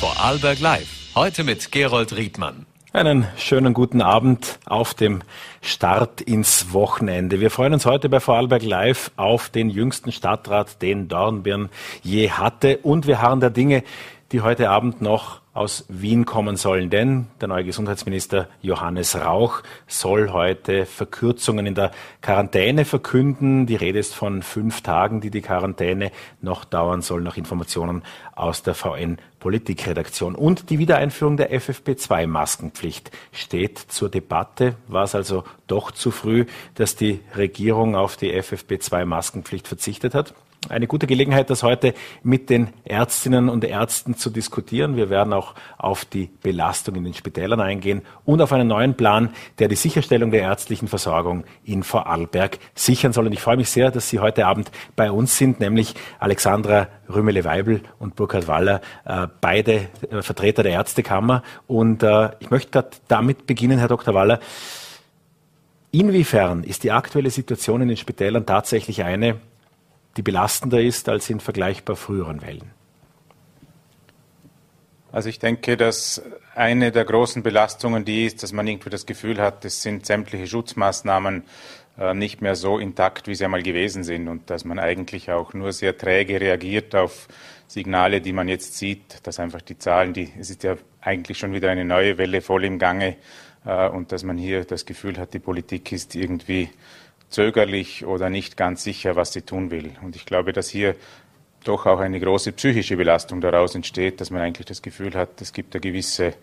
Vorarlberg Live. Heute mit Gerold Riedmann. Einen schönen guten Abend auf dem Start ins Wochenende. Wir freuen uns heute bei Vorarlberg Live auf den jüngsten Stadtrat, den Dornbirn je hatte. Und wir harren der Dinge, die heute Abend noch aus Wien kommen sollen. Denn der neue Gesundheitsminister Johannes Rauch soll heute Verkürzungen in der Quarantäne verkünden. Die Rede ist von fünf Tagen, die die Quarantäne noch dauern soll, nach Informationen aus der VN Politikredaktion. Und die Wiedereinführung der FFP2-Maskenpflicht steht zur Debatte. War es also doch zu früh, dass die Regierung auf die FFP2-Maskenpflicht verzichtet hat? Eine gute Gelegenheit, das heute mit den Ärztinnen und Ärzten zu diskutieren. Wir werden auch auf die Belastung in den Spitälern eingehen und auf einen neuen Plan, der die Sicherstellung der ärztlichen Versorgung in Vorarlberg sichern soll. Und ich freue mich sehr, dass Sie heute Abend bei uns sind, nämlich Alexandra Rümele-Weibel und Burkhard Waller, äh, beide äh, Vertreter der Ärztekammer. Und äh, ich möchte damit beginnen, Herr Dr. Waller. Inwiefern ist die aktuelle Situation in den Spitälern tatsächlich eine, die belastender ist als in vergleichbar früheren Wellen? Also ich denke, dass eine der großen Belastungen die ist, dass man irgendwie das Gefühl hat, es sind sämtliche Schutzmaßnahmen äh, nicht mehr so intakt, wie sie einmal gewesen sind und dass man eigentlich auch nur sehr träge reagiert auf Signale, die man jetzt sieht, dass einfach die Zahlen, die, es ist ja eigentlich schon wieder eine neue Welle voll im Gange äh, und dass man hier das Gefühl hat, die Politik ist irgendwie zögerlich oder nicht ganz sicher, was sie tun will. Und ich glaube, dass hier doch auch eine große psychische Belastung daraus entsteht, dass man eigentlich das Gefühl hat, es gibt eine gewisse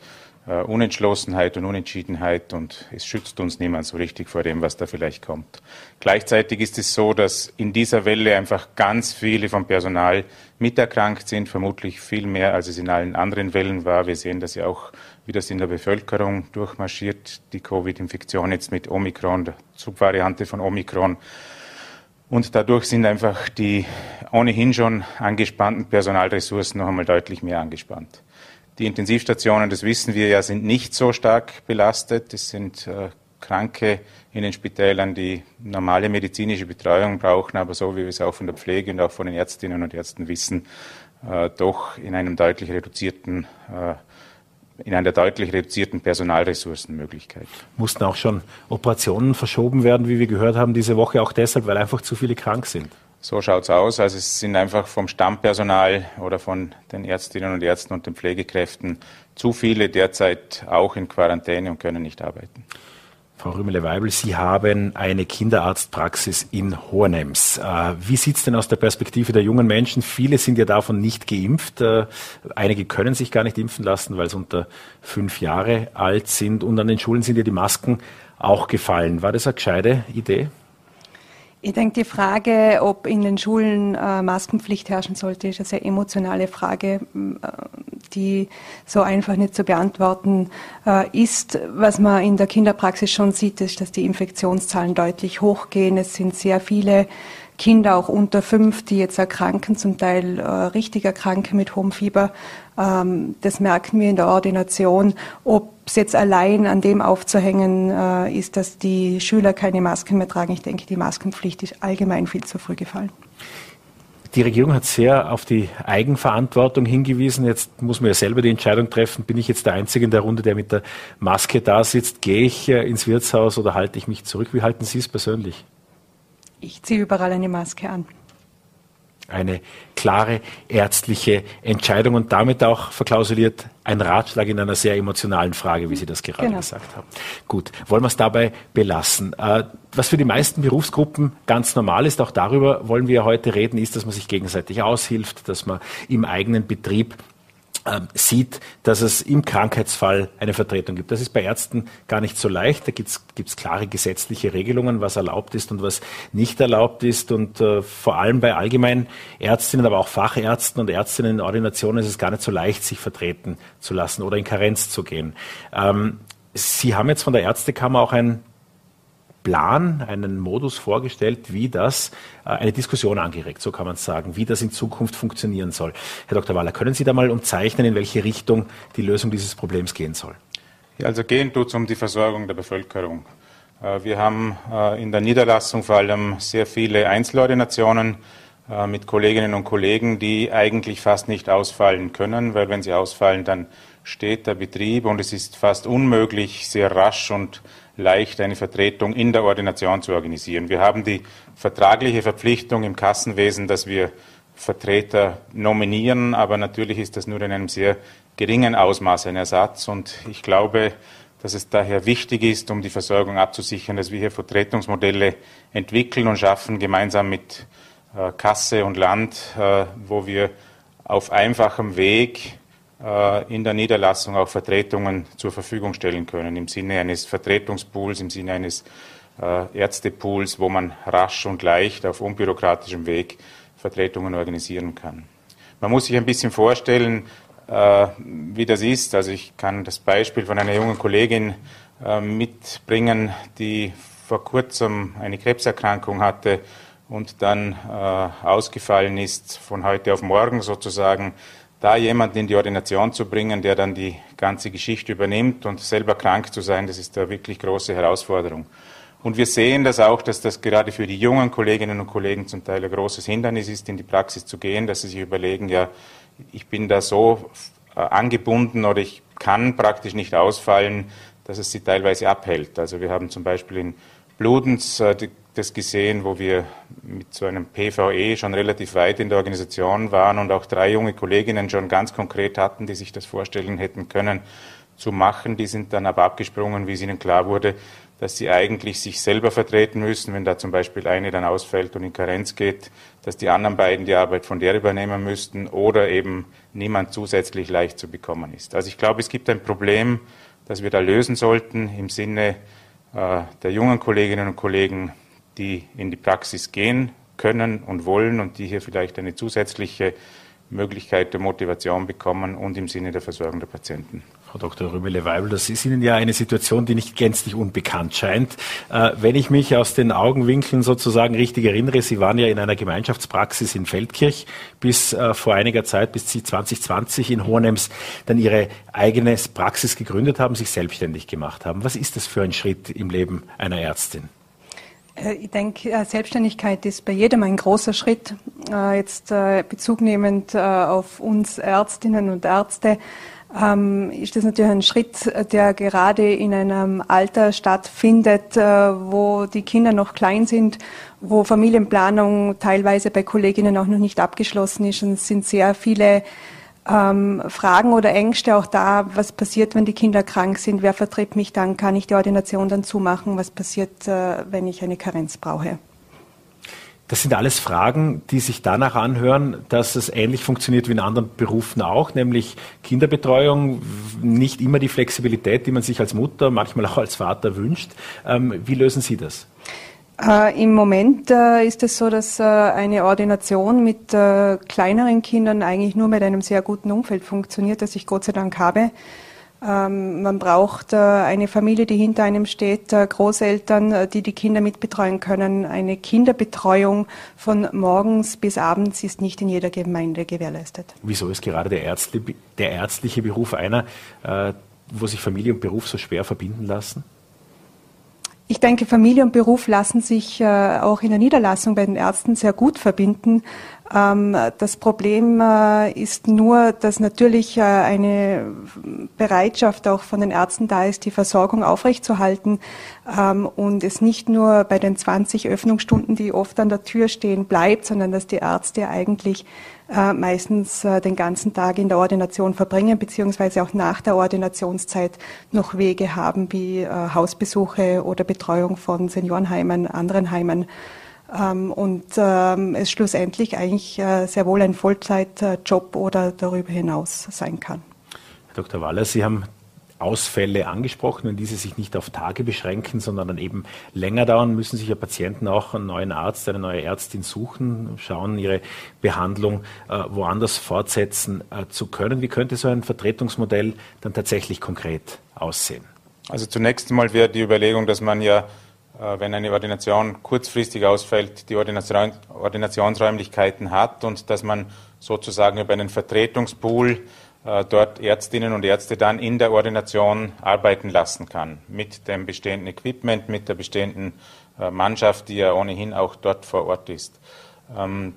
äh, Unentschlossenheit und Unentschiedenheit und es schützt uns niemand so richtig vor dem, was da vielleicht kommt. Gleichzeitig ist es so, dass in dieser Welle einfach ganz viele vom Personal miterkrankt sind, vermutlich viel mehr, als es in allen anderen Wellen war. Wir sehen das ja auch, wie das in der Bevölkerung durchmarschiert, die Covid-Infektion jetzt mit Omikron, der Subvariante von Omikron. Und dadurch sind einfach die ohnehin schon angespannten Personalressourcen noch einmal deutlich mehr angespannt. Die Intensivstationen, das wissen wir ja, sind nicht so stark belastet. Es sind äh, Kranke in den Spitälern, die normale medizinische Betreuung brauchen, aber so wie wir es auch von der Pflege und auch von den Ärztinnen und Ärzten wissen, äh, doch in einem deutlich reduzierten äh, in einer deutlich reduzierten Personalressourcenmöglichkeit. Mussten auch schon Operationen verschoben werden, wie wir gehört haben, diese Woche auch deshalb, weil einfach zu viele krank sind. So schaut es aus. Also es sind einfach vom Stammpersonal oder von den Ärztinnen und Ärzten und den Pflegekräften zu viele derzeit auch in Quarantäne und können nicht arbeiten. Frau Rümele-Weibel, Sie haben eine Kinderarztpraxis in Hornems. Äh, wie sieht es denn aus der Perspektive der jungen Menschen? Viele sind ja davon nicht geimpft. Äh, einige können sich gar nicht impfen lassen, weil sie unter fünf Jahre alt sind. Und an den Schulen sind ja die Masken auch gefallen. War das eine gescheite Idee? Ich denke, die Frage, ob in den Schulen äh, Maskenpflicht herrschen sollte, ist eine sehr emotionale Frage, äh, die so einfach nicht zu beantworten äh, ist. Was man in der Kinderpraxis schon sieht, ist, dass die Infektionszahlen deutlich hochgehen. Es sind sehr viele Kinder auch unter fünf, die jetzt erkranken, zum Teil äh, richtig erkranken mit hohem Fieber. Ähm, das merken wir in der Ordination. Ob es jetzt allein an dem aufzuhängen äh, ist, dass die Schüler keine Masken mehr tragen, ich denke, die Maskenpflicht ist allgemein viel zu früh gefallen. Die Regierung hat sehr auf die Eigenverantwortung hingewiesen. Jetzt muss man ja selber die Entscheidung treffen, bin ich jetzt der Einzige in der Runde, der mit der Maske da sitzt? Gehe ich äh, ins Wirtshaus oder halte ich mich zurück? Wie halten Sie es persönlich? Ich ziehe überall eine Maske an. Eine klare ärztliche Entscheidung und damit auch verklausuliert ein Ratschlag in einer sehr emotionalen Frage, wie Sie das gerade genau. gesagt haben. Gut, wollen wir es dabei belassen. Äh, was für die meisten Berufsgruppen ganz normal ist, auch darüber wollen wir heute reden, ist, dass man sich gegenseitig aushilft, dass man im eigenen Betrieb sieht, dass es im Krankheitsfall eine Vertretung gibt. Das ist bei Ärzten gar nicht so leicht. Da gibt es klare gesetzliche Regelungen, was erlaubt ist und was nicht erlaubt ist. Und äh, vor allem bei allgemeinen Ärztinnen, aber auch Fachärzten und Ärztinnen in Ordinationen ist es gar nicht so leicht, sich vertreten zu lassen oder in Karenz zu gehen. Ähm, Sie haben jetzt von der Ärztekammer auch ein Plan, einen Modus vorgestellt, wie das, äh, eine Diskussion angeregt, so kann man sagen, wie das in Zukunft funktionieren soll. Herr Dr. Waller, können Sie da mal umzeichnen, in welche Richtung die Lösung dieses Problems gehen soll? Ja, also gehen tut es um die Versorgung der Bevölkerung. Äh, wir haben äh, in der Niederlassung vor allem sehr viele Einzelordinationen mit Kolleginnen und Kollegen, die eigentlich fast nicht ausfallen können, weil wenn sie ausfallen, dann steht der Betrieb und es ist fast unmöglich, sehr rasch und leicht eine Vertretung in der Ordination zu organisieren. Wir haben die vertragliche Verpflichtung im Kassenwesen, dass wir Vertreter nominieren, aber natürlich ist das nur in einem sehr geringen Ausmaß ein Ersatz und ich glaube, dass es daher wichtig ist, um die Versorgung abzusichern, dass wir hier Vertretungsmodelle entwickeln und schaffen, gemeinsam mit äh, Kasse und Land, äh, wo wir auf einfachem Weg in der Niederlassung auch Vertretungen zur Verfügung stellen können, im Sinne eines Vertretungspools, im Sinne eines Ärztepools, wo man rasch und leicht auf unbürokratischem Weg Vertretungen organisieren kann. Man muss sich ein bisschen vorstellen, wie das ist. Also ich kann das Beispiel von einer jungen Kollegin mitbringen, die vor kurzem eine Krebserkrankung hatte und dann äh, ausgefallen ist, von heute auf morgen sozusagen, da jemanden in die Ordination zu bringen, der dann die ganze Geschichte übernimmt und selber krank zu sein, das ist eine wirklich große Herausforderung. Und wir sehen das auch, dass das gerade für die jungen Kolleginnen und Kollegen zum Teil ein großes Hindernis ist, in die Praxis zu gehen, dass sie sich überlegen, ja, ich bin da so äh, angebunden oder ich kann praktisch nicht ausfallen, dass es sie teilweise abhält. Also wir haben zum Beispiel in Bludens äh, die das gesehen, wo wir mit so einem PVE schon relativ weit in der Organisation waren und auch drei junge Kolleginnen schon ganz konkret hatten, die sich das vorstellen hätten können zu machen. Die sind dann aber abgesprungen, wie es ihnen klar wurde, dass sie eigentlich sich selber vertreten müssen, wenn da zum Beispiel eine dann ausfällt und in Karenz geht, dass die anderen beiden die Arbeit von der übernehmen müssten oder eben niemand zusätzlich leicht zu bekommen ist. Also ich glaube, es gibt ein Problem, das wir da lösen sollten im Sinne äh, der jungen Kolleginnen und Kollegen die in die Praxis gehen können und wollen und die hier vielleicht eine zusätzliche Möglichkeit der Motivation bekommen und im Sinne der Versorgung der Patienten. Frau Dr. Rübele-Weibel, das ist Ihnen ja eine Situation, die nicht gänzlich unbekannt scheint. Äh, wenn ich mich aus den Augenwinkeln sozusagen richtig erinnere, Sie waren ja in einer Gemeinschaftspraxis in Feldkirch bis äh, vor einiger Zeit, bis Sie 2020 in Hohenems dann Ihre eigene Praxis gegründet haben, sich selbstständig gemacht haben. Was ist das für ein Schritt im Leben einer Ärztin? Äh, ich denke, äh, Selbstständigkeit ist bei jedem ein großer Schritt. Äh, jetzt Bezug nehmend auf uns Ärztinnen und Ärzte ähm, ist das natürlich ein Schritt, der gerade in einem Alter stattfindet, wo die Kinder noch klein sind, wo Familienplanung teilweise bei Kolleginnen auch noch nicht abgeschlossen ist. Und es sind sehr viele ähm, Fragen oder Ängste auch da, was passiert, wenn die Kinder krank sind, wer vertritt mich dann, kann ich die Ordination dann zumachen, was passiert, äh, wenn ich eine Karenz brauche. Das sind alles Fragen, die sich danach anhören, dass es ähnlich funktioniert wie in anderen Berufen auch, nämlich Kinderbetreuung, nicht immer die Flexibilität, die man sich als Mutter, manchmal auch als Vater wünscht. Ähm, wie lösen Sie das? Äh, Im Moment äh, ist es so, dass äh, eine Ordination mit kleineren Kindern eigentlich nur mit einem sehr guten Umfeld funktioniert, das ich Gott sei Dank habe. Ähm, man braucht eine Familie, die hinter einem steht, Großeltern, die die Kinder mitbetreuen können. Eine Kinderbetreuung von morgens bis abends ist nicht in jeder Gemeinde gewährleistet. Wieso ist gerade der, Ärztli der ärztliche Beruf einer, wo sich Familie und Beruf so schwer verbinden lassen? Ich denke, Familie und Beruf lassen sich äh, auch in der Niederlassung bei den Ärzten sehr gut verbinden. Ähm, das Problem äh, ist nur, dass natürlich äh, eine Bereitschaft auch von den Ärzten da ist, die Versorgung aufrechtzuerhalten ähm, und es nicht nur bei den 20 Öffnungsstunden, die oft an der Tür stehen, bleibt, sondern dass die Ärzte eigentlich äh, meistens den ganzen Tag in der Ordination verbringen, beziehungsweise auch nach der Ordinationszeit noch Wege haben wie Hausbesuche oder Betreuung von Seniorenheimen, anderen Heimen. Ähm, und ähm, es schlussendlich eigentlich äh, sehr wohl ein Vollzeitjob oder darüber hinaus sein kann. Herr Dr. Waller, Sie haben Ausfälle angesprochen und diese sich nicht auf Tage beschränken, sondern dann eben länger dauern, müssen sich ja Patienten auch einen neuen Arzt, eine neue Ärztin suchen, schauen, ihre Behandlung äh, woanders fortsetzen äh, zu können. Wie könnte so ein Vertretungsmodell dann tatsächlich konkret aussehen? Also zunächst einmal wäre die Überlegung, dass man ja, äh, wenn eine Ordination kurzfristig ausfällt, die Ordination, Ordinationsräumlichkeiten hat und dass man sozusagen über einen Vertretungspool äh, dort Ärztinnen und Ärzte dann in der Ordination arbeiten lassen kann. Mit dem bestehenden Equipment, mit der bestehenden äh, Mannschaft, die ja ohnehin auch dort vor Ort ist. Ähm,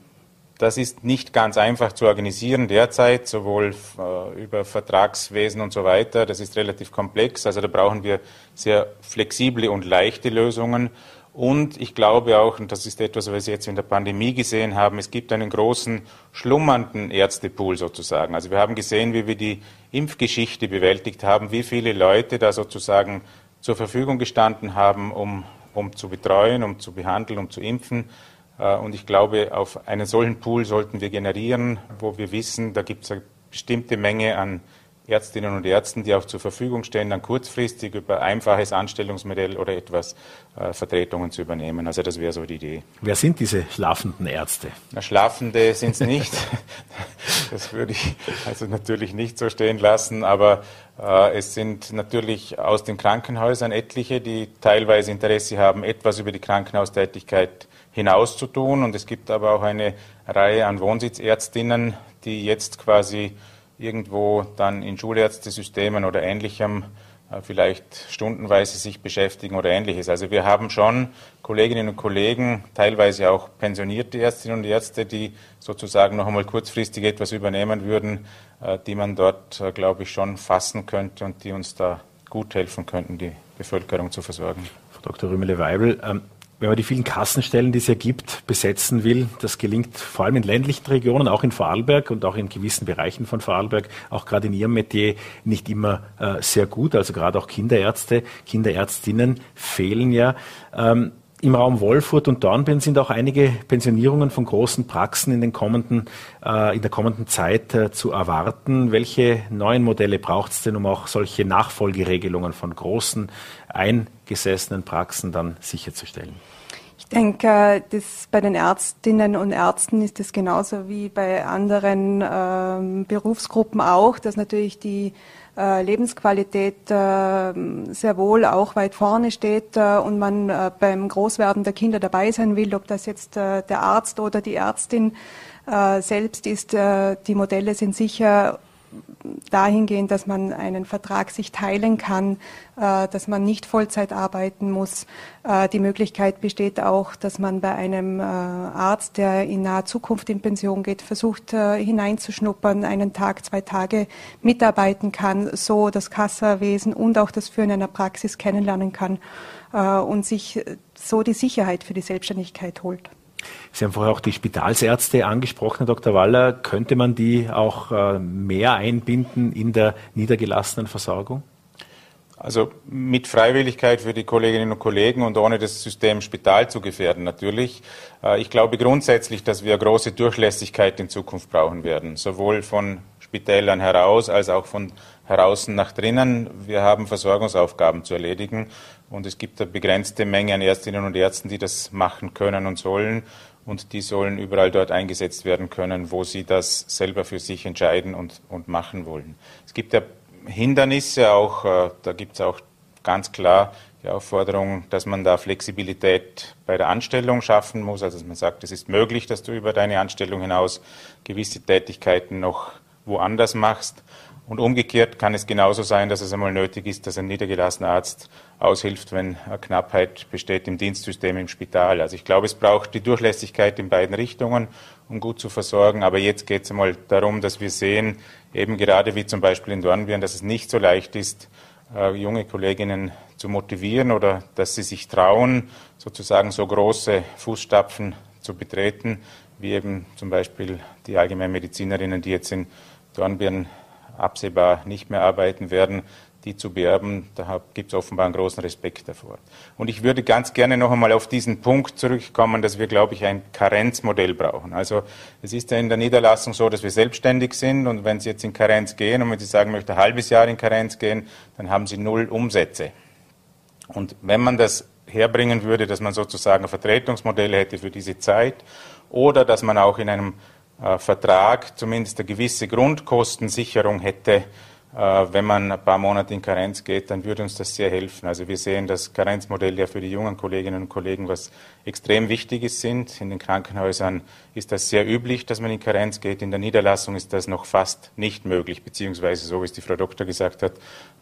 das ist nicht ganz einfach zu organisieren derzeit, sowohl äh, über Vertragswesen und so weiter. Das ist relativ komplex. Also da brauchen wir sehr flexible und leichte Lösungen. Und ich glaube auch, und das ist etwas, was wir jetzt in der Pandemie gesehen haben, es gibt einen großen schlummernden Ärztepool sozusagen. Also wir haben gesehen, wie wir die Impfgeschichte bewältigt haben, wie viele Leute da sozusagen zur Verfügung gestanden haben, um, um zu betreuen, um zu behandeln, um zu impfen. Äh, und ich glaube, auf einen solchen Pool sollten wir generieren, wo wir wissen, da gibt es eine bestimmte Menge an Ärztinnen und Ärzten, die auch zur Verfügung stehen, dann kurzfristig über einfaches Anstellungsmodell oder etwas äh, Vertretungen zu übernehmen. Also das wäre so die Idee. Wer sind diese schlafenden Ärzte? Na, Schlafende sind es nicht. das würde ich also natürlich nicht so stehen lassen, aber äh, es sind natürlich aus den Krankenhäusern etliche, die teilweise Interesse haben, etwas über die Krankenhaustätigkeit hinaus zu tun. Und es gibt aber auch eine Reihe an Wohnsitzärztinnen, die jetzt quasi irgendwo dann in Schulärztesystemen oder ähnlichem äh, vielleicht stundenweise sich beschäftigen oder ähnliches. Also wir haben schon Kolleginnen und Kollegen, teilweise auch pensionierte Ärztinnen und Ärzte, die sozusagen noch einmal kurzfristig etwas übernehmen würden, äh, die man dort, äh, glaube ich, schon fassen könnte und die uns da gut helfen könnten, die Bevölkerung zu versorgen. Frau Dr. Rümele-Weibel, ähm, wenn man die vielen Kassenstellen, die es ja gibt, besetzen will, das gelingt vor allem in ländlichen Regionen, auch in Vorarlberg und auch in gewissen Bereichen von Vorarlberg, auch gerade in Ihrem Metier nicht immer äh, sehr gut. Also gerade auch Kinderärzte, Kinderärztinnen fehlen ja. Ähm, im Raum Wolfurt und Dornbirn sind auch einige Pensionierungen von großen Praxen in, den kommenden, äh, in der kommenden Zeit äh, zu erwarten. Welche neuen Modelle braucht es denn, um auch solche Nachfolgeregelungen von großen eingesessenen Praxen dann sicherzustellen? Ich denke, das bei den Ärztinnen und Ärzten ist es genauso wie bei anderen ähm, Berufsgruppen auch, dass natürlich die Lebensqualität äh, sehr wohl auch weit vorne steht äh, und man äh, beim Großwerden der Kinder dabei sein will, ob das jetzt äh, der Arzt oder die Ärztin äh, selbst ist. die Modelle sind sicher dahingehend, dass man einen Vertrag sich teilen kann, äh, dass man nicht Vollzeit arbeiten muss. Äh, die Möglichkeit besteht auch, dass man bei einem äh, Arzt, der in naher Zukunft in Pension geht, versucht hineinzuschnuppern, einen Tag, zwei Tage mitarbeiten kann, so das Kassawesen und auch das Führen einer Praxis kennenlernen kann und sich so die Sicherheit für die Selbstständigkeit holt. Sie haben vorher auch die Spitalsärzte angesprochen, Herr Dr. Waller. Könnte man die auch äh, mehr einbinden in der niedergelassenen Versorgung? Also mit Freiwilligkeit für die Kolleginnen und Kollegen und ohne das System Spital zu gefährden natürlich. Äh, ich glaube grundsätzlich, dass wir große Durchlässigkeit in Zukunft brauchen werden, sowohl von Spitälern heraus als auch von heraus nach drinnen. Wir haben Versorgungsaufgaben zu erledigen und es gibt eine begrenzte Menge an Ärztinnen und Ärzten, die das machen können und sollen und die sollen überall dort eingesetzt werden können, wo sie das selber für sich entscheiden und, und machen wollen. Es gibt ja Hindernisse auch, äh, da gibt es auch ganz klar die Aufforderung, dass man da Flexibilität bei der Anstellung schaffen muss, also dass man sagt, es ist möglich, dass du über deine Anstellung hinaus gewisse Tätigkeiten noch woanders machst. Und umgekehrt kann es genauso sein, dass es einmal nötig ist, dass ein niedergelassener Arzt aushilft, wenn Knappheit besteht im Dienstsystem im Spital. Also ich glaube, es braucht die Durchlässigkeit in beiden Richtungen, um gut zu versorgen. Aber jetzt geht es einmal darum, dass wir sehen, eben gerade wie zum Beispiel in Dornbirn, dass es nicht so leicht ist, äh, junge Kolleginnen zu motivieren oder dass sie sich trauen, sozusagen so große Fußstapfen zu betreten, wie eben zum Beispiel die Allgemeinmedizinerinnen, die jetzt in Dornbirn absehbar nicht mehr arbeiten werden, die zu beerben, da gibt es offenbar einen großen Respekt davor. Und ich würde ganz gerne noch einmal auf diesen Punkt zurückkommen, dass wir, glaube ich, ein Karenzmodell brauchen. Also es ist ja in der Niederlassung so, dass wir selbstständig sind und wenn Sie jetzt in Karenz gehen und wenn Sie sagen, möchte ein halbes Jahr in Karenz gehen, dann haben Sie null Umsätze. Und wenn man das herbringen würde, dass man sozusagen ein Vertretungsmodell hätte für diese Zeit oder dass man auch in einem Vertrag zumindest eine gewisse Grundkostensicherung hätte, äh, wenn man ein paar Monate in Karenz geht, dann würde uns das sehr helfen. Also wir sehen das Karenzmodell ja für die jungen Kolleginnen und Kollegen was extrem wichtig sind. In den Krankenhäusern ist das sehr üblich, dass man in Karenz geht. In der Niederlassung ist das noch fast nicht möglich, beziehungsweise so wie es die Frau Doktor gesagt hat,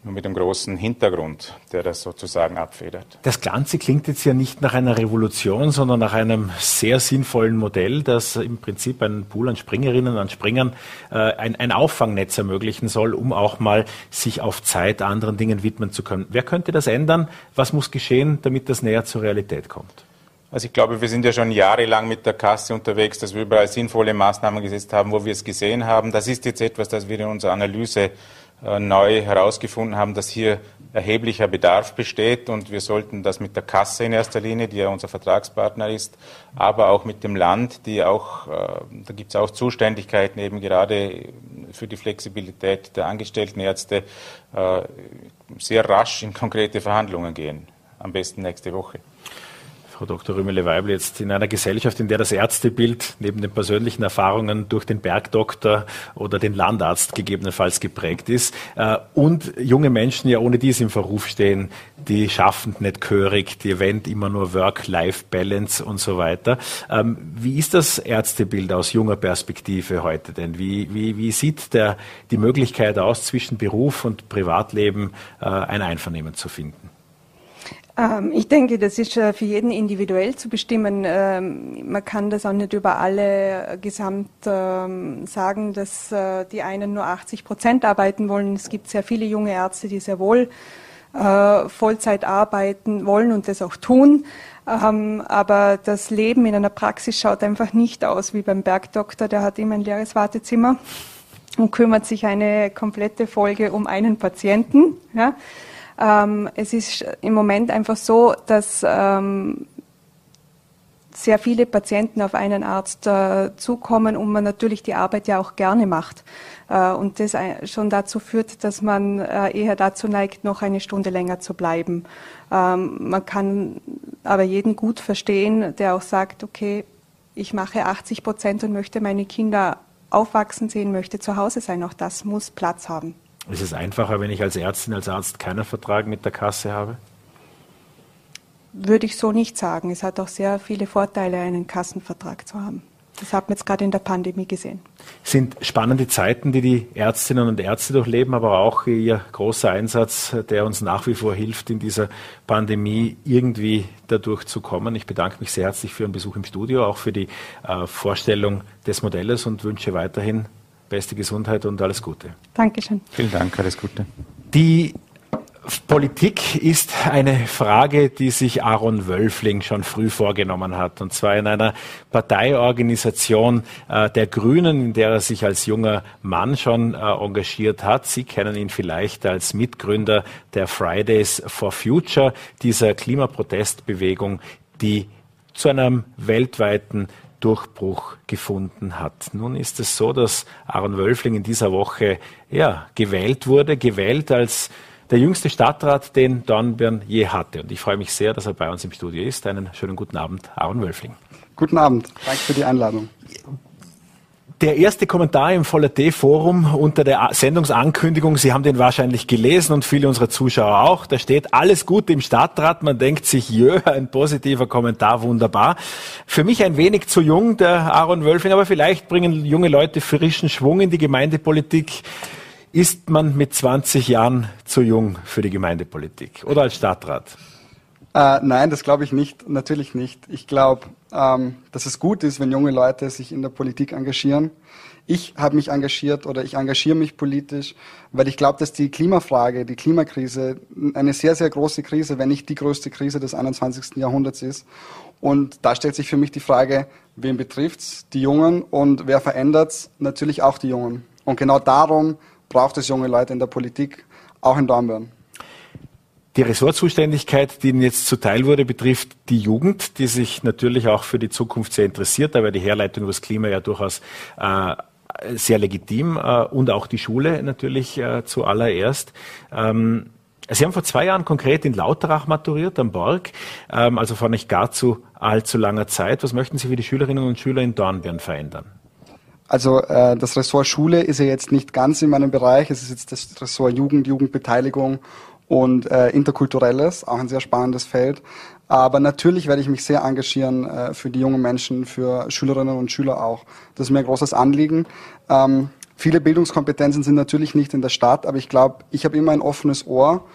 nur mit einem großen Hintergrund, der das sozusagen abfedert. Das Ganze klingt jetzt ja nicht nach einer Revolution, sondern nach einem sehr sinnvollen Modell, das im Prinzip einen Pool an Springerinnen, an Springern äh, ein, ein Auffangnetz ermöglichen soll, um auch mal sich auf Zeit anderen Dingen widmen zu können. Wer könnte das ändern? Was muss geschehen, damit das näher zur Realität kommt? Also ich glaube, wir sind ja schon jahrelang mit der Kasse unterwegs, dass wir überall sinnvolle Maßnahmen gesetzt haben, wo wir es gesehen haben. Das ist jetzt etwas, das wir in unserer Analyse äh, neu herausgefunden haben, dass hier erheblicher Bedarf besteht und wir sollten das mit der Kasse in erster Linie, die ja unser Vertragspartner ist, aber auch mit dem Land, die auch, äh, da gibt es auch Zuständigkeiten eben gerade für die Flexibilität der angestellten Ärzte, äh, sehr rasch in konkrete Verhandlungen gehen. Am besten nächste Woche. Frau Dr. Rümele-Weibel, jetzt in einer Gesellschaft, in der das Ärztebild neben den persönlichen Erfahrungen durch den Bergdoktor oder den Landarzt gegebenenfalls geprägt ist äh, und junge Menschen ja ohne dies im Verruf stehen, die schaffen nicht gehörig, die erwähnt immer nur Work-Life-Balance und so weiter. Ähm, wie ist das Ärztebild aus junger Perspektive heute denn? Wie, wie, wie sieht der, die Möglichkeit aus, zwischen Beruf und Privatleben äh, ein Einvernehmen zu finden? Ähm, ich denke, das ist äh, für jeden individuell zu bestimmen. Ähm, man kann das auch nicht über alle gesamt ähm, sagen, dass äh, die einen nur 80 Prozent arbeiten wollen. Es gibt sehr viele junge Ärzte, die sehr wohl äh, Vollzeit arbeiten wollen und das auch tun. aber das Leben in einer Praxis schaut einfach nicht aus wie beim Bergdoktor. Der hat immer ein leeres Wartezimmer und kümmert sich eine komplette Folge um einen Patienten. Ja. Ähm, es ist im Moment einfach so, dass ähm, sehr viele Patienten auf einen Arzt äh, zukommen und man natürlich die Arbeit ja auch gerne macht. Äh, und das schon dazu führt, dass man äh, eher dazu neigt, noch eine Stunde länger zu bleiben. Ähm, man kann aber jeden gut verstehen, der auch sagt, okay, ich mache 80 Prozent und möchte meine Kinder aufwachsen sehen, möchte zu Hause sein. Auch das muss Platz haben. Ist es einfacher, wenn ich als Ärztin, als Arzt keinen Vertrag mit der Kasse habe? Würde ich so nicht sagen. Es hat auch sehr viele Vorteile, einen Kassenvertrag zu haben. Das hat man jetzt gerade in der Pandemie gesehen. Es sind spannende Zeiten, die die Ärztinnen und Ärzte durchleben, aber auch ihr großer Einsatz, der uns nach wie vor hilft, in dieser Pandemie irgendwie dadurch zu kommen. Ich bedanke mich sehr herzlich für Ihren Besuch im Studio, auch für die äh, Vorstellung des Modells und wünsche weiterhin beste Gesundheit und alles Gute. Dankeschön. Vielen Dank, alles Gute. Die Politik ist eine Frage, die sich Aaron Wölfling schon früh vorgenommen hat. Und zwar in einer Parteiorganisation äh, der Grünen, in der er sich als junger Mann schon äh, engagiert hat. Sie kennen ihn vielleicht als Mitgründer der Fridays for Future, dieser Klimaprotestbewegung, die zu einem weltweiten Durchbruch gefunden hat. Nun ist es so, dass Aaron Wölfling in dieser Woche ja, gewählt wurde, gewählt als der jüngste Stadtrat, den Dornbirn je hatte. Und ich freue mich sehr, dass er bei uns im Studio ist. Einen schönen guten Abend, Aaron Wölfling. Guten Abend, danke für die Einladung. Der erste Kommentar im Voller T-Forum unter der Sendungsankündigung, Sie haben den wahrscheinlich gelesen und viele unserer Zuschauer auch. Da steht alles Gute im Stadtrat. Man denkt sich, jö, ein positiver Kommentar, wunderbar. Für mich ein wenig zu jung, der Aaron Wölfing, aber vielleicht bringen junge Leute frischen Schwung in die Gemeindepolitik. Ist man mit 20 Jahren zu jung für die Gemeindepolitik oder als Stadtrat? Äh, nein, das glaube ich nicht, natürlich nicht. Ich glaube, ähm, dass es gut ist, wenn junge Leute sich in der Politik engagieren. Ich habe mich engagiert oder ich engagiere mich politisch, weil ich glaube, dass die Klimafrage, die Klimakrise eine sehr, sehr große Krise, wenn nicht die größte Krise des 21. Jahrhunderts ist. Und da stellt sich für mich die Frage, wen betrifft's? Die Jungen und wer verändert's? Natürlich auch die Jungen. Und genau darum braucht es junge Leute in der Politik, auch in Dornbirn. Die Ressortzuständigkeit, die Ihnen jetzt zuteil wurde, betrifft die Jugend, die sich natürlich auch für die Zukunft sehr interessiert. Wäre die Herleitung über das Klima ja durchaus äh, sehr legitim äh, und auch die Schule natürlich äh, zuallererst. Ähm, Sie haben vor zwei Jahren konkret in Lauterach maturiert am Borg, ähm, also vor nicht gar zu allzu langer Zeit. Was möchten Sie für die Schülerinnen und Schüler in Dornbirn verändern? Also äh, das Ressort Schule ist ja jetzt nicht ganz in meinem Bereich. Es ist jetzt das Ressort Jugend, Jugendbeteiligung und äh, Interkulturelles, auch ein sehr spannendes Feld. Aber natürlich werde ich mich sehr engagieren äh, für die jungen Menschen, für Schülerinnen und Schüler auch. Das ist mir ein großes Anliegen. Ähm, viele Bildungskompetenzen sind natürlich nicht in der Stadt, aber ich glaube, ich habe immer ein offenes Ohr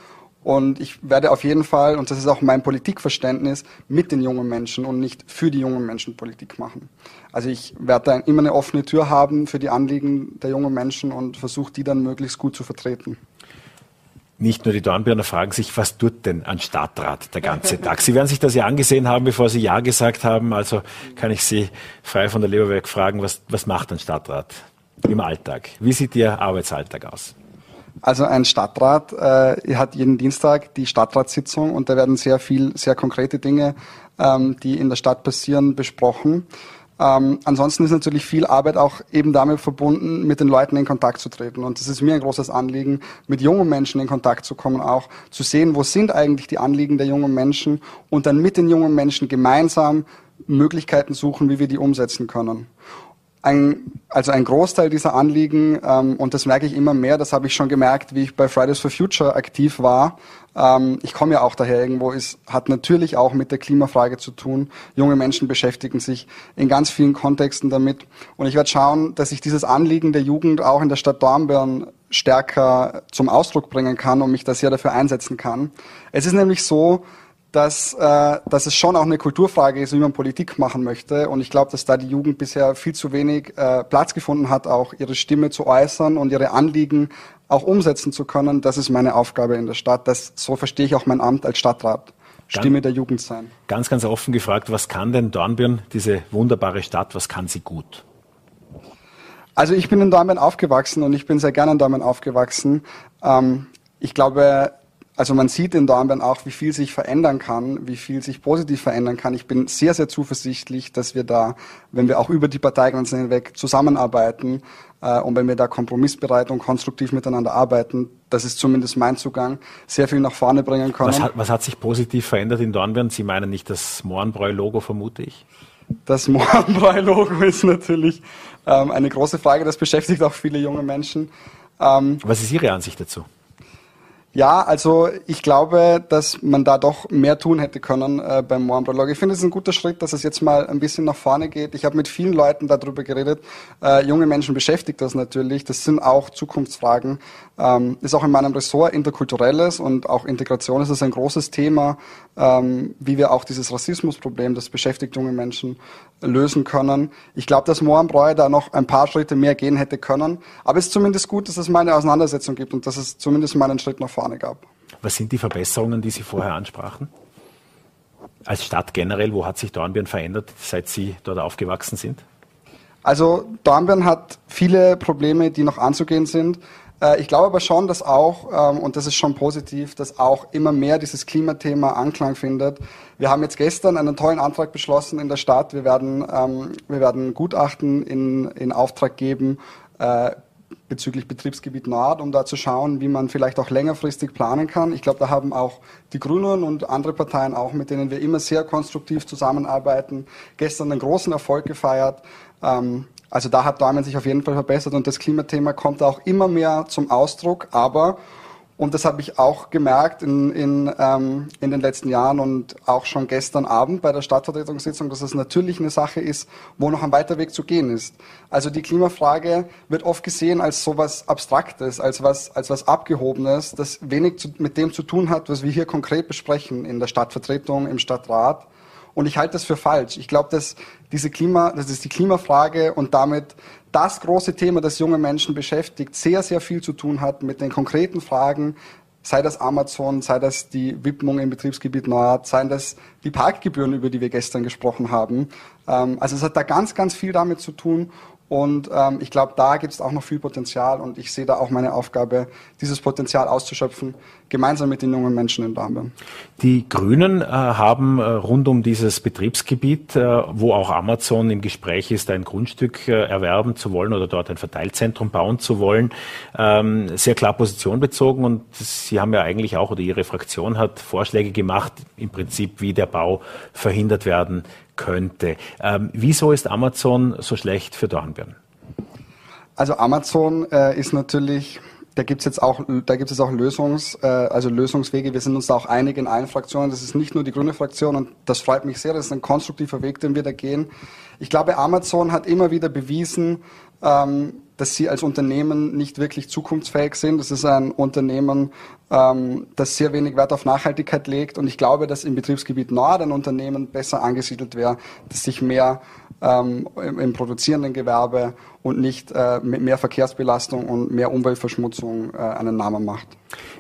und ich werde auf jeden Fall, und das ist auch mein Politikverständnis, mit den jungen Menschen und nicht für die jungen Menschen Politik machen. Also ich werde da immer eine offene Tür haben für die Anliegen der jungen Menschen und versuche die dann möglichst gut zu vertreten. Nicht nur die Dornbirner fragen sich, was tut denn ein Stadtrat der ganze Tag? Sie werden sich das ja angesehen haben, bevor Sie Ja gesagt haben. Also kann ich Sie frei von der Leber weg fragen, was, was macht ein Stadtrat im Alltag? Wie sieht Ihr Arbeitsalltag aus? Also ein Stadtrat äh, hat jeden Dienstag die Stadtratssitzung und da werden sehr viel, sehr konkrete Dinge, ähm, die in der Stadt passieren, besprochen. Ähm, ansonsten ist natürlich viel Arbeit auch eben damit verbunden, mit den Leuten in Kontakt zu treten. Und das ist mir ein großes Anliegen, mit jungen Menschen in Kontakt zu kommen, auch zu sehen, wo sind eigentlich die Anliegen der jungen Menschen und dann mit den jungen Menschen gemeinsam Möglichkeiten suchen, wie wir die umsetzen können ein, also ein Großteil dieser Anliegen, ähm, und das merke ich immer mehr, das habe ich schon gemerkt, wie ich bei Fridays for Future aktiv war. Ähm, ich komme ja auch daher irgendwo, es hat natürlich auch mit der Klimafrage zu tun. Junge Menschen beschäftigen sich in ganz vielen Kontexten damit. Und ich werde schauen, dass ich dieses Anliegen der Jugend auch in der Stadt Dornbirn stärker zum Ausdruck bringen kann und mich da sehr dafür einsetzen kann. Es ist nämlich so, dass, äh, dass es schon auch eine Kulturfrage ist, wie man Politik machen möchte. Und ich glaube, dass da die Jugend bisher viel zu wenig äh, Platz gefunden hat, auch ihre Stimme zu äußern und ihre Anliegen auch umsetzen zu können. Das ist meine Aufgabe in der Stadt. Das, so verstehe ich auch mein Amt als Stadtrat. Stimme der Jugend sein. Ganz, ganz offen gefragt, was kann denn Dornbirn, diese wunderbare Stadt, was kann sie gut? Also ich bin in Dornbirn aufgewachsen und ich bin sehr gerne in Dornbirn aufgewachsen. Ähm, ich glaube, also man sieht in Dornbirn auch, wie viel sich verändern kann, wie viel sich positiv verändern kann. Ich bin sehr, sehr zuversichtlich, dass wir da, wenn wir auch über die Parteigrenzen hinweg zusammenarbeiten äh, und wenn wir da kompromissbereit und konstruktiv miteinander arbeiten, das ist zumindest mein Zugang, sehr viel nach vorne bringen können. Was hat, was hat sich positiv verändert in Dornbirn? Sie meinen nicht das Mohrenbräu-Logo, vermute ich? Das Mohrenbräu-Logo ist natürlich ähm, eine große Frage, das beschäftigt auch viele junge Menschen. Ähm, was ist Ihre Ansicht dazu? Ja, also ich glaube, dass man da doch mehr tun hätte können äh, beim Mohammed Ich finde es ein guter Schritt, dass es jetzt mal ein bisschen nach vorne geht. Ich habe mit vielen Leuten darüber geredet. Äh, junge Menschen beschäftigt das natürlich. Das sind auch Zukunftsfragen. Ähm, ist auch in meinem Ressort interkulturelles und auch Integration ist das ein großes Thema, ähm, wie wir auch dieses Rassismusproblem, das beschäftigt junge Menschen, lösen können. Ich glaube, dass Mohrenbräu da noch ein paar Schritte mehr gehen hätte können. Aber es ist zumindest gut, dass es mal eine Auseinandersetzung gibt und dass es zumindest mal einen Schritt nach vorne gab. Was sind die Verbesserungen, die Sie vorher ansprachen? Als Stadt generell, wo hat sich Dornbirn verändert, seit Sie dort aufgewachsen sind? Also Dornbirn hat viele Probleme, die noch anzugehen sind. Äh, ich glaube aber schon, dass auch, ähm, und das ist schon positiv, dass auch immer mehr dieses Klimathema Anklang findet. Wir haben jetzt gestern einen tollen Antrag beschlossen in der Stadt. Wir werden, ähm, wir werden Gutachten in, in Auftrag geben äh, bezüglich Betriebsgebiet Nord, um da zu schauen, wie man vielleicht auch längerfristig planen kann. Ich glaube, da haben auch die Grünen und andere Parteien auch, mit denen wir immer sehr konstruktiv zusammenarbeiten, gestern einen großen Erfolg gefeiert. Ähm, also da hat Dortmund sich auf jeden Fall verbessert und das Klimathema kommt auch immer mehr zum Ausdruck. Aber, und das habe ich auch gemerkt in, in, ähm, in den letzten Jahren und auch schon gestern Abend bei der Stadtvertretungssitzung, dass es natürlich eine Sache ist, wo noch ein weiter Weg zu gehen ist. Also die Klimafrage wird oft gesehen als sowas Abstraktes, als was, als was Abgehobenes, das wenig zu, mit dem zu tun hat, was wir hier konkret besprechen in der Stadtvertretung, im Stadtrat. Und ich halte das für falsch. Ich glaube, dass diese Klima, das ist die Klimafrage und damit das große Thema, das junge Menschen beschäftigt, sehr, sehr viel zu tun hat mit den konkreten Fragen, sei das Amazon, sei das die Widmung im Betriebsgebiet Nord, seien das die Parkgebühren, über die wir gestern gesprochen haben. Ähm, also es hat da ganz, ganz viel damit zu tun und ähm, ich glaube, da gibt es auch noch viel Potenzial und ich sehe da auch meine Aufgabe, dieses Potenzial auszuschöpfen, gemeinsam mit den jungen Menschen in Darmstadt. Die Grünen äh, haben äh, rund um dieses Betriebsgebiet, äh, wo auch Amazon im Gespräch ist, ein Grundstück äh, erwerben zu wollen oder dort ein Verteilzentrum bauen zu wollen, ähm, sehr klar Position bezogen und Sie haben ja eigentlich auch oder Ihre Fraktion hat Vorschläge gemacht, im Prinzip, wie der Bau verhindert werden könnte. Ähm, wieso ist Amazon so schlecht für Dornbirn? Also Amazon äh, ist natürlich da gibt es jetzt auch, da gibt es auch Lösungs, äh, also Lösungswege. Wir sind uns da auch einig in allen Fraktionen. Das ist nicht nur die grüne Fraktion und das freut mich sehr. Das ist ein konstruktiver Weg, den wir da gehen. Ich glaube, Amazon hat immer wieder bewiesen, ähm, dass sie als Unternehmen nicht wirklich zukunftsfähig sind. Das ist ein Unternehmen, ähm, das sehr wenig Wert auf Nachhaltigkeit legt. Und ich glaube, dass im Betriebsgebiet Nord ein Unternehmen besser angesiedelt wäre, das sich mehr ähm, im, im, produzierenden Gewerbe und nicht äh, mit mehr Verkehrsbelastung und mehr Umweltverschmutzung äh, einen Namen macht.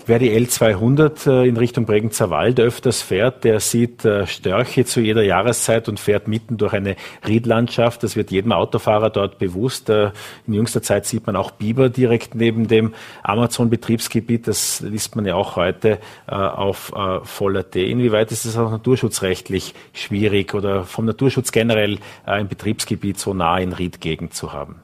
Wer die L200 äh, in Richtung Bregenzer Wald öfters fährt, der sieht äh, Störche zu jeder Jahreszeit und fährt mitten durch eine Riedlandschaft. Das wird jedem Autofahrer dort bewusst. Äh, in jüngster Zeit sieht man auch Biber direkt neben dem Amazon-Betriebsgebiet. Das liest man ja auch heute auf Voller.t. Inwieweit ist es auch naturschutzrechtlich schwierig oder vom Naturschutz generell ein Betriebsgebiet so nah in Riedgegend zu haben?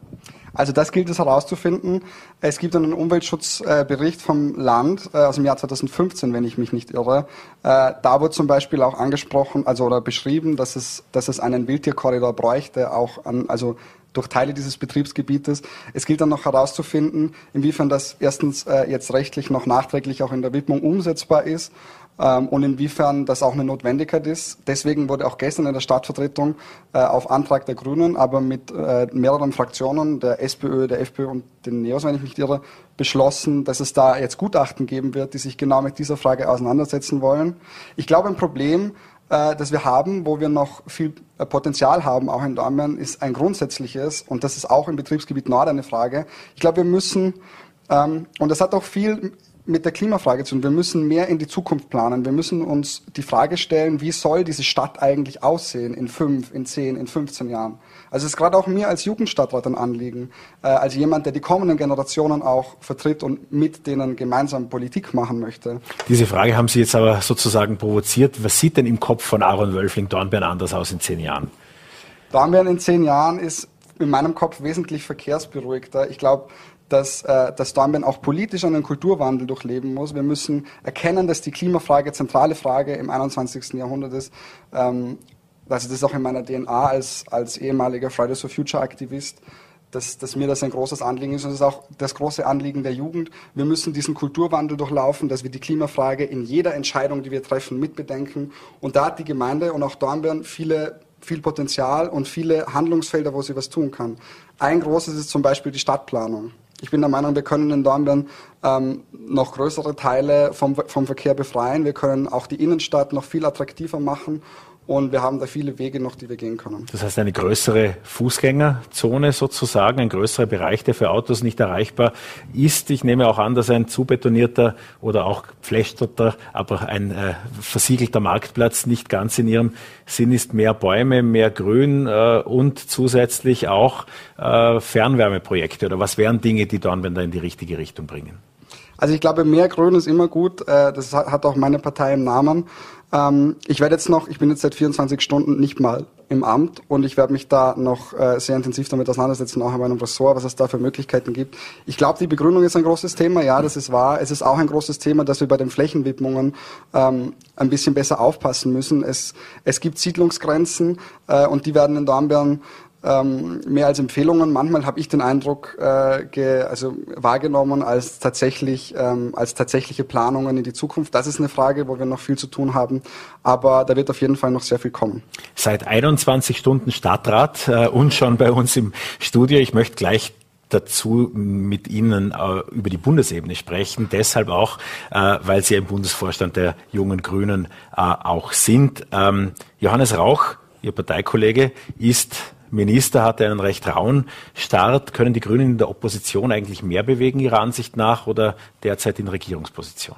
Also das gilt es herauszufinden. Es gibt einen Umweltschutzbericht vom Land äh, aus dem Jahr 2015, wenn ich mich nicht irre. Äh, da wird zum Beispiel auch angesprochen, also oder beschrieben, dass es, dass es einen Wildtierkorridor bräuchte, auch an, also durch Teile dieses Betriebsgebietes. Es gilt dann noch herauszufinden, inwiefern das erstens äh, jetzt rechtlich noch nachträglich auch in der Widmung umsetzbar ist ähm, und inwiefern das auch eine Notwendigkeit ist. Deswegen wurde auch gestern in der Stadtvertretung äh, auf Antrag der Grünen, aber mit äh, mehreren Fraktionen, der SPÖ, der FPÖ und den NEOS, wenn ich mich irre, beschlossen, dass es da jetzt Gutachten geben wird, die sich genau mit dieser Frage auseinandersetzen wollen. Ich glaube, ein Problem, äh, das wir haben, wo wir noch viel äh, Potenzial haben, auch in Dornbirn, ist ein grundsätzliches, und das ist auch im Betriebsgebiet Nord eine Frage. Ich glaube, wir müssen, ähm, und das hat auch viel mit der Klimafrage zu tun. Wir müssen mehr in die Zukunft planen. Wir müssen uns die Frage stellen, wie soll diese Stadt eigentlich aussehen in fünf, in zehn, in 15 Jahren? Also es ist gerade auch mir als Jugendstadtrat ein Anliegen, äh, als jemand, der die kommenden Generationen auch vertritt und mit denen gemeinsam Politik machen möchte. Diese Frage haben Sie jetzt aber sozusagen provoziert. Was sieht denn im Kopf von Aaron Wölfling Dornbirn anders aus in zehn Jahren? Dornbirn in zehn Jahren ist in meinem Kopf wesentlich verkehrsberuhigter. Ich glaube, dass, äh, dass Dornbirn auch politisch einen Kulturwandel durchleben muss. Wir müssen erkennen, dass die Klimafrage zentrale Frage im 21. Jahrhundert ist. Ähm, also das ist auch in meiner DNA als, als ehemaliger Fridays for Future Aktivist, dass, dass mir das ein großes Anliegen ist und das ist auch das große Anliegen der Jugend. Wir müssen diesen Kulturwandel durchlaufen, dass wir die Klimafrage in jeder Entscheidung, die wir treffen, mitbedenken. Und da hat die Gemeinde und auch Dornbirn viele viel Potenzial und viele Handlungsfelder, wo sie was tun kann. Ein großes ist zum Beispiel die Stadtplanung. Ich bin der Meinung, wir können in Dornbirn ähm, noch größere Teile vom, vom Verkehr befreien. Wir können auch die Innenstadt noch viel attraktiver machen und wir haben da viele Wege noch, die wir gehen können. Das heißt, eine größere Fußgängerzone sozusagen, ein größerer Bereich, der für Autos nicht erreichbar ist. Ich nehme auch an, dass ein zubetonierter oder auch pflästerter, aber ein äh, versiegelter Marktplatz nicht ganz in Ihrem Sinn ist. Mehr Bäume, mehr Grün äh, und zusätzlich auch äh, Fernwärmeprojekte. Oder was wären Dinge, die Dornbirn da in die richtige Richtung bringen? Also ich glaube, mehr Grün ist immer gut. Äh, das hat auch meine Partei im Namen. Ähm, ich werde jetzt noch, ich bin jetzt seit 24 Stunden nicht mal im Amt und ich werde mich da noch äh, sehr intensiv damit auseinandersetzen, auch in meinem Ressort, was es da für Möglichkeiten gibt. Ich glaube, die Begründung ist ein großes Thema, ja, das ist wahr. Es ist auch ein großes Thema, dass wir bei den Flächenwidmungen ähm, ein bisschen besser aufpassen müssen. Es, es gibt Siedlungsgrenzen äh, und die werden in Dornbirn ähm, mehr als Empfehlungen. Manchmal habe ich den Eindruck äh, ge, also wahrgenommen als tatsächlich ähm, als tatsächliche Planungen in die Zukunft. Das ist eine Frage, wo wir noch viel zu tun haben, aber da wird auf jeden Fall noch sehr viel kommen. Seit 21 Stunden Stadtrat äh, und schon bei uns im Studio. Ich möchte gleich dazu mit Ihnen äh, über die Bundesebene sprechen. Deshalb auch, äh, weil Sie im Bundesvorstand der Jungen Grünen äh, auch sind. Ähm, Johannes Rauch, Ihr Parteikollege, ist Minister hatte einen recht rauen Start. Können die Grünen in der Opposition eigentlich mehr bewegen, Ihrer Ansicht nach, oder derzeit in Regierungsposition?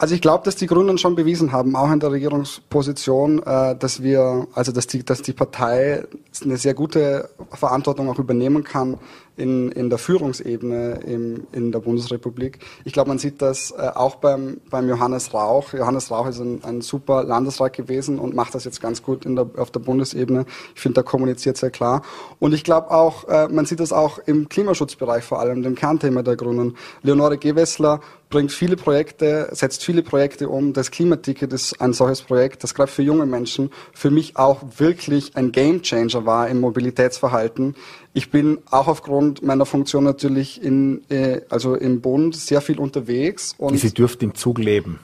Also ich glaube, dass die Grünen schon bewiesen haben, auch in der Regierungsposition, äh, dass wir, also dass die, dass die Partei eine sehr gute Verantwortung auch übernehmen kann in, in der Führungsebene im, in der Bundesrepublik. Ich glaube, man sieht das äh, auch beim, beim Johannes Rauch. Johannes Rauch ist ein, ein super Landesrat gewesen und macht das jetzt ganz gut in der, auf der Bundesebene. Ich finde, da kommuniziert sehr klar. Und ich glaube auch, äh, man sieht das auch im Klimaschutzbereich vor allem, dem Kernthema der Grünen. Leonore Gewessler bringt viele Projekte, setzt viele Projekte um. Das Klimaticket ist ein solches Projekt, das gerade für junge Menschen für mich auch wirklich ein Gamechanger war im Mobilitätsverhalten. Ich bin auch aufgrund meiner Funktion natürlich in, äh, also im Bund sehr viel unterwegs. Und Sie dürft im Zug leben.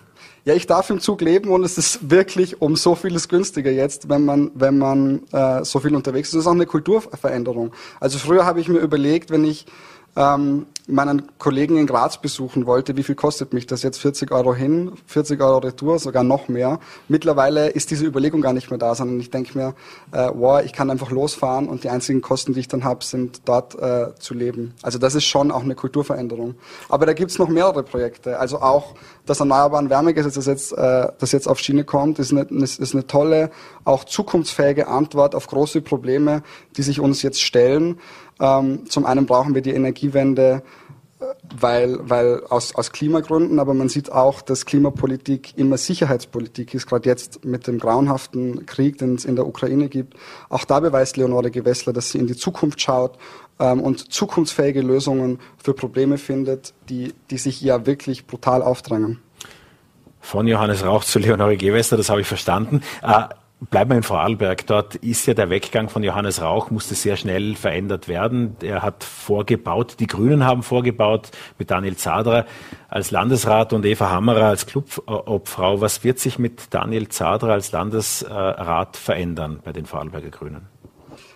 Ja, ich darf im Zug leben und es ist wirklich um so vieles günstiger jetzt, wenn man, wenn man äh, so viel unterwegs ist. Das ist auch eine Kulturveränderung. Also früher habe ich mir überlegt, wenn ich ähm, meinen Kollegen in Graz besuchen wollte, wie viel kostet mich das jetzt? 40 Euro hin, 40 Euro Retour, sogar noch mehr. Mittlerweile ist diese Überlegung gar nicht mehr da, sondern ich denke mir, äh, wow, ich kann einfach losfahren und die einzigen Kosten, die ich dann habe, sind dort äh, zu leben. Also das ist schon auch eine Kulturveränderung. Aber da gibt's noch mehrere Projekte. Also auch das Erneuerbaren Wärmegesetz, das jetzt, äh, das jetzt auf Schiene kommt, ist eine, ist eine tolle, auch zukunftsfähige Antwort auf große Probleme, die sich uns jetzt stellen. Ähm, zum einen brauchen wir die Energiewende, äh, weil, weil aus, aus Klimagründen, aber man sieht auch, dass Klimapolitik immer Sicherheitspolitik ist, gerade jetzt mit dem grauenhaften Krieg, den es in der Ukraine gibt. Auch da beweist Leonore Gewessler, dass sie in die Zukunft schaut ähm, und zukunftsfähige Lösungen für Probleme findet, die, die sich ja wirklich brutal aufdrängen. Von Johannes Rauch zu Leonore Gewessler, das habe ich verstanden. Äh, Bleiben wir in Vorarlberg. Dort ist ja der Weggang von Johannes Rauch, musste sehr schnell verändert werden. Er hat vorgebaut, die Grünen haben vorgebaut mit Daniel Zadra als Landesrat und Eva Hammerer als Clubobfrau. Was wird sich mit Daniel Zadra als Landesrat verändern bei den Vorarlberger Grünen?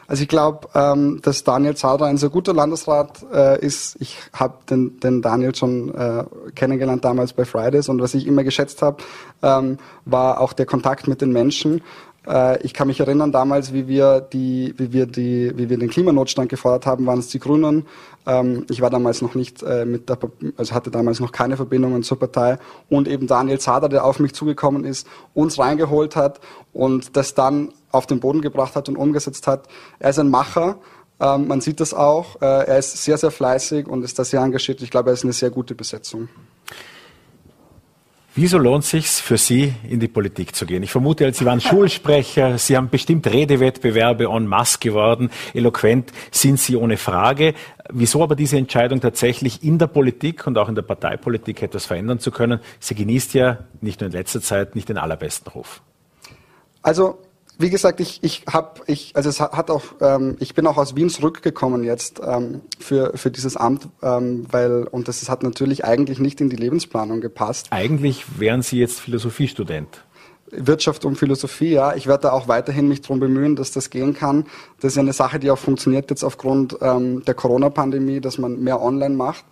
Also ich glaube, ähm, dass Daniel Zadra ein sehr guter Landesrat äh, ist. Ich habe den, den Daniel schon äh, kennengelernt damals bei Fridays und was ich immer geschätzt habe, ähm, war auch der Kontakt mit den Menschen. Äh, ich kann mich erinnern damals, wie wir die, wie wir die, wie wir den Klimanotstand gefordert haben, waren es die Grünen. Ähm, ich war damals noch nicht äh, mit der, also hatte damals noch keine Verbindungen zur Partei und eben Daniel Zader, der auf mich zugekommen ist, uns reingeholt hat und das dann auf den Boden gebracht hat und umgesetzt hat. Er ist ein Macher. Ähm, man sieht das auch. Äh, er ist sehr, sehr fleißig und ist da sehr engagiert. Ich glaube, er ist eine sehr gute Besetzung. Wieso lohnt es sich für Sie, in die Politik zu gehen? Ich vermute, Sie waren Schulsprecher, Sie haben bestimmt Redewettbewerbe en masse geworden. Eloquent sind Sie ohne Frage. Wieso aber diese Entscheidung tatsächlich in der Politik und auch in der Parteipolitik etwas verändern zu können? Sie genießt ja nicht nur in letzter Zeit nicht den allerbesten Ruf. Also wie gesagt, ich, ich habe, ich, also es hat auch, ähm, ich bin auch aus Wien zurückgekommen jetzt ähm, für, für dieses Amt, ähm, weil, und das hat natürlich eigentlich nicht in die Lebensplanung gepasst. Eigentlich wären Sie jetzt Philosophiestudent. Wirtschaft und Philosophie, ja. Ich werde da auch weiterhin mich darum bemühen, dass das gehen kann. Das ist ja eine Sache, die auch funktioniert jetzt aufgrund ähm, der Corona-Pandemie, dass man mehr online macht.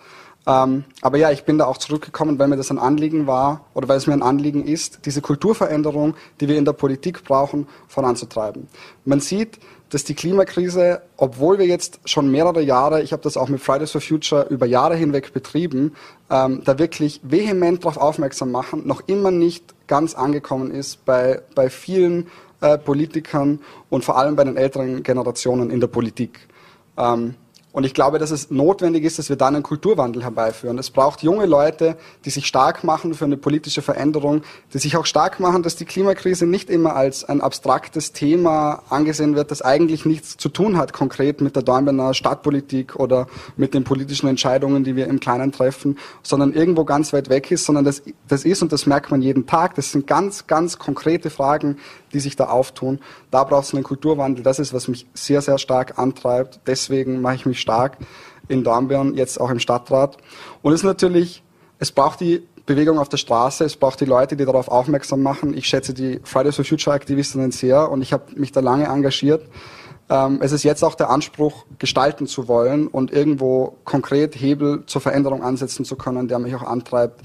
Ähm, aber ja, ich bin da auch zurückgekommen, weil mir das ein Anliegen war oder weil es mir ein Anliegen ist, diese Kulturveränderung, die wir in der Politik brauchen, voranzutreiben. Man sieht, dass die Klimakrise, obwohl wir jetzt schon mehrere Jahre, ich habe das auch mit Fridays for Future über Jahre hinweg betrieben, ähm, da wirklich vehement darauf aufmerksam machen, noch immer nicht ganz angekommen ist bei, bei vielen äh, Politikern und vor allem bei den älteren Generationen in der Politik. Ähm, und ich glaube, dass es notwendig ist, dass wir dann einen Kulturwandel herbeiführen. Es braucht junge Leute, die sich stark machen für eine politische Veränderung, die sich auch stark machen, dass die Klimakrise nicht immer als ein abstraktes Thema angesehen wird, das eigentlich nichts zu tun hat konkret mit der Dornbirner Stadtpolitik oder mit den politischen Entscheidungen, die wir im Kleinen treffen, sondern irgendwo ganz weit weg ist, sondern das, das ist, und das merkt man jeden Tag, das sind ganz, ganz konkrete Fragen, die sich da auftun. Da braucht es einen Kulturwandel. Das ist, was mich sehr, sehr stark antreibt. Deswegen mache ich mich stark in Dornbirn, jetzt auch im Stadtrat. Und es ist natürlich, es braucht die Bewegung auf der Straße, es braucht die Leute, die darauf aufmerksam machen. Ich schätze die Fridays for Future Aktivistinnen sehr und ich habe mich da lange engagiert. Ähm, es ist jetzt auch der Anspruch, gestalten zu wollen und irgendwo konkret Hebel zur Veränderung ansetzen zu können, der mich auch antreibt,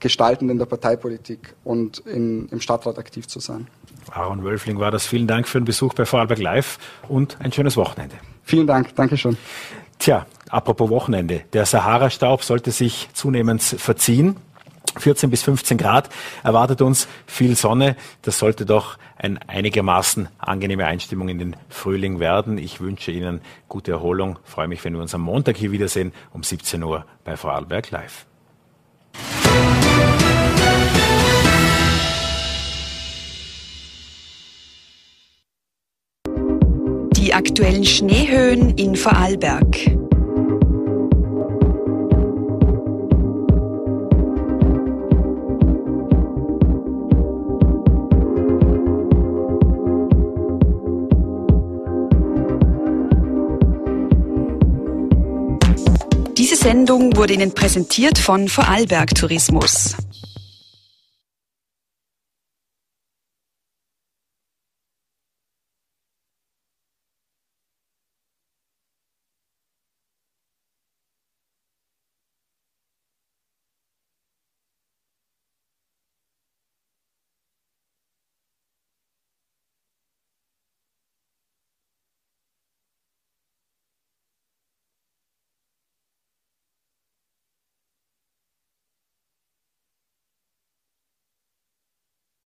gestaltend in der Parteipolitik und in, im Stadtrat aktiv zu sein. Aaron Wölfling war das. Vielen Dank für den Besuch bei Vorarlberg Live und ein schönes Wochenende. Vielen Dank, Dankeschön. Tja, apropos Wochenende. Der Sahara-Staub sollte sich zunehmend verziehen. 14 bis 15 Grad erwartet uns viel Sonne. Das sollte doch eine einigermaßen angenehme Einstimmung in den Frühling werden. Ich wünsche Ihnen gute Erholung. Freue mich, wenn wir uns am Montag hier wiedersehen um 17 Uhr bei Vorarlberg Live. die aktuellen Schneehöhen in Vorarlberg. Diese Sendung wurde Ihnen präsentiert von Vorarlberg Tourismus.